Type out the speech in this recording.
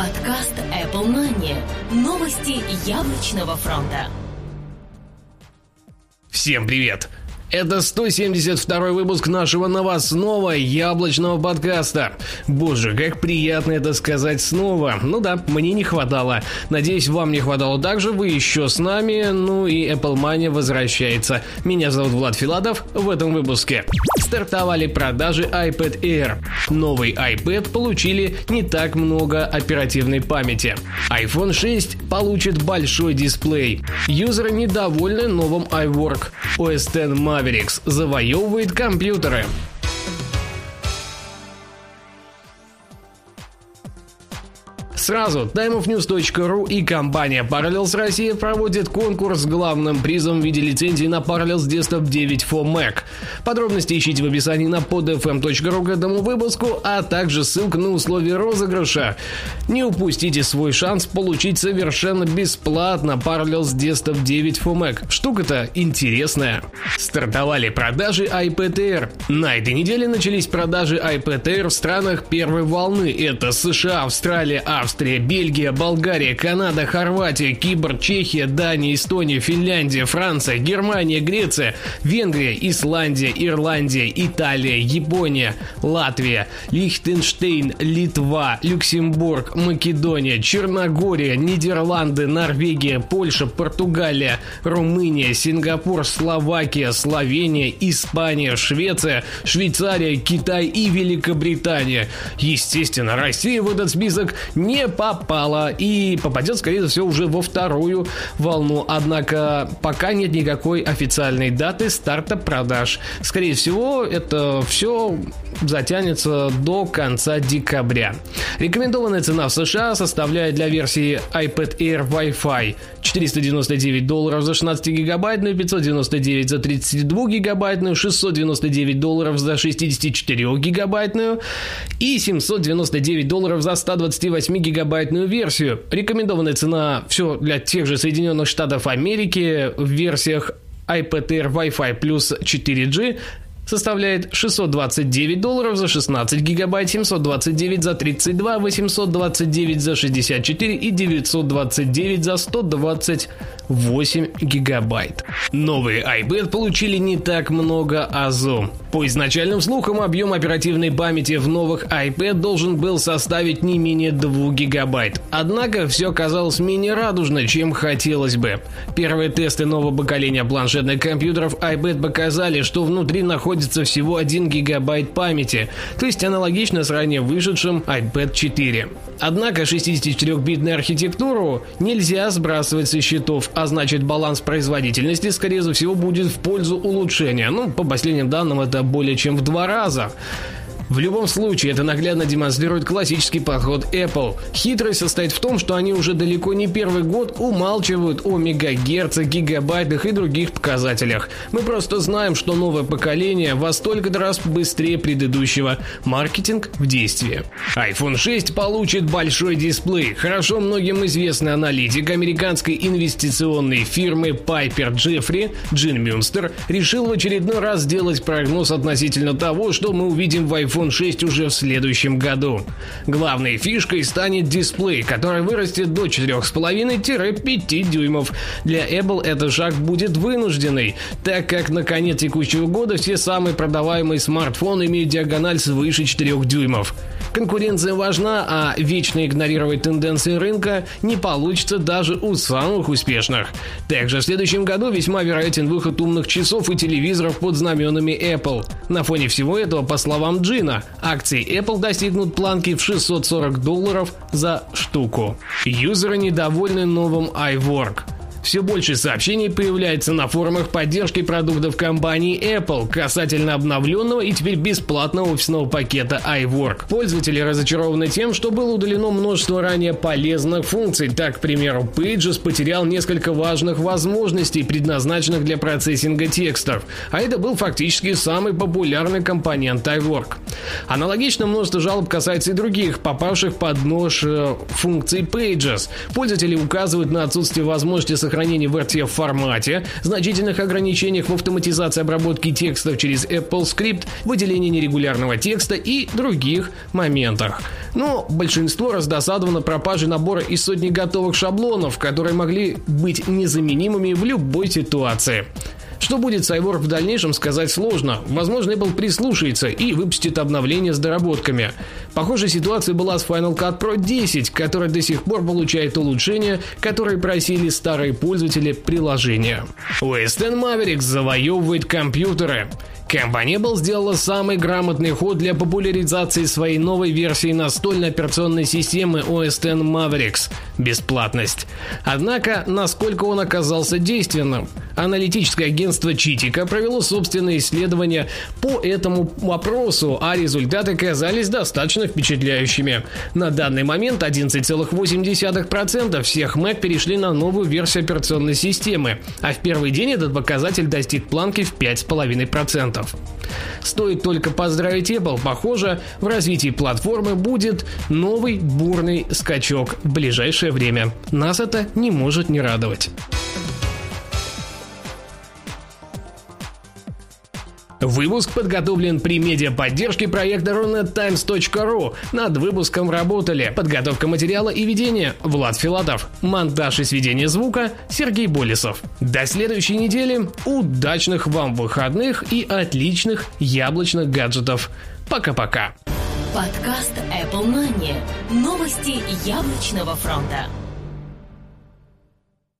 Подкаст Apple Money. Новости яблочного фронта. Всем привет! Это 172 выпуск нашего новостного яблочного подкаста. Боже, как приятно это сказать снова. Ну да, мне не хватало. Надеюсь, вам не хватало также, вы еще с нами. Ну и Apple Mania возвращается. Меня зовут Влад Филадов. В этом выпуске стартовали продажи iPad Air. Новый iPad получили не так много оперативной памяти. iPhone 6 получит большой дисплей. Юзеры недовольны новым iWork. OS X Maverick Mavericks завоевывает компьютеры. Сразу timeofnews.ru и компания Parallels Россия проводят конкурс с главным призом в виде лицензии на Parallels Desktop 9 for Mac. Подробности ищите в описании на podfm.ru к этому выпуску, а также ссылка на условия розыгрыша. Не упустите свой шанс получить совершенно бесплатно Parallels Desktop 9 for Mac. Штука-то интересная. Стартовали продажи iPad Air. На этой неделе начались продажи iPad Air в странах первой волны. Это США, Австралия, Австралия, Австрия, Бельгия, Болгария, Канада, Хорватия, Кипр, Чехия, Дания, Эстония, Финляндия, Франция, Германия, Греция, Венгрия, Исландия, Ирландия, Италия, Япония, Латвия, Лихтенштейн, Литва, Люксембург, Македония, Черногория, Нидерланды, Норвегия, Польша, Португалия, Румыния, Сингапур, Словакия, Словения, Испания, Швеция, Швейцария, Китай и Великобритания. Естественно, Россия в этот список не не попала и попадет, скорее всего, уже во вторую волну. Однако пока нет никакой официальной даты старта продаж. Скорее всего, это все затянется до конца декабря. Рекомендованная цена в США составляет для версии iPad Air Wi-Fi 499 долларов за 16 гигабайтную, 599 за 32 гигабайтную, 699 долларов за 64 гигабайтную и 799 долларов за 128 гигабайтную версию. Рекомендованная цена все для тех же Соединенных Штатов Америки в версиях Air Wi-Fi плюс 4G составляет 629 долларов за 16 гигабайт, 729 за 32, 829 за 64 и 929 за 128 гигабайт. Новые iPad получили не так много АЗО. По изначальным слухам, объем оперативной памяти в новых iPad должен был составить не менее 2 гигабайт. Однако все оказалось менее радужно, чем хотелось бы. Первые тесты нового поколения планшетных компьютеров iPad показали, что внутри находится всего 1 гигабайт памяти, то есть аналогично с ранее вышедшим iPad 4. Однако 64-битную архитектуру нельзя сбрасывать со счетов, а значит баланс производительности, скорее всего, будет в пользу улучшения. Ну, по последним данным, это более чем в два раза. В любом случае, это наглядно демонстрирует классический подход Apple. Хитрость состоит в том, что они уже далеко не первый год умалчивают о мегагерцах, гигабайтах и других показателях. Мы просто знаем, что новое поколение во столько раз быстрее предыдущего. Маркетинг в действии. iPhone 6 получит большой дисплей. Хорошо многим известный аналитик американской инвестиционной фирмы Piper Jeffrey Джин Мюнстер решил в очередной раз сделать прогноз относительно того, что мы увидим в iPhone iPhone 6 уже в следующем году. Главной фишкой станет дисплей, который вырастет до 4,5-5 дюймов. Для Apple этот шаг будет вынужденный, так как на конец текущего года все самые продаваемые смартфоны имеют диагональ свыше 4 дюймов. Конкуренция важна, а вечно игнорировать тенденции рынка не получится даже у самых успешных. Также в следующем году весьма вероятен выход умных часов и телевизоров под знаменами Apple. На фоне всего этого, по словам Джина, акции Apple достигнут планки в 640 долларов за штуку. Юзеры недовольны новым iWork. Все больше сообщений появляется на форумах поддержки продуктов компании Apple касательно обновленного и теперь бесплатного офисного пакета iWork. Пользователи разочарованы тем, что было удалено множество ранее полезных функций. Так, к примеру, Pages потерял несколько важных возможностей, предназначенных для процессинга текстов. А это был фактически самый популярный компонент iWork. Аналогично множество жалоб касается и других, попавших под нож э, функций Pages. Пользователи указывают на отсутствие возможности сохранения в RTF формате, значительных ограничениях в автоматизации обработки текстов через Apple Script, выделении нерегулярного текста и других моментах. Но большинство раздосадовано пропажей набора из сотни готовых шаблонов, которые могли быть незаменимыми в любой ситуации. Что будет iWork в дальнейшем, сказать сложно. Возможно, Apple прислушается и выпустит обновление с доработками. Похожая ситуация была с Final Cut Pro 10, который до сих пор получает улучшения, которые просили старые пользователи приложения. X Mavericks завоевывает компьютеры. Компания Apple сделала самый грамотный ход для популяризации своей новой версии настольной операционной системы OS X Mavericks – бесплатность. Однако, насколько он оказался действенным? Аналитическое агентство Читика провело собственное исследование по этому вопросу, а результаты казались достаточно впечатляющими. На данный момент 11,8% всех Mac перешли на новую версию операционной системы, а в первый день этот показатель достиг планки в 5,5%. Стоит только поздравить Apple, похоже, в развитии платформы будет новый бурный скачок в ближайшее время. Нас это не может не радовать. Выпуск подготовлен при медиаподдержке проекта runettimes.ru. Над выпуском работали подготовка материала и ведение Влад Филатов, монтаж и сведение звука Сергей Болесов. До следующей недели. Удачных вам выходных и отличных яблочных гаджетов. Пока-пока. Подкаст Apple Money. Новости яблочного фронта.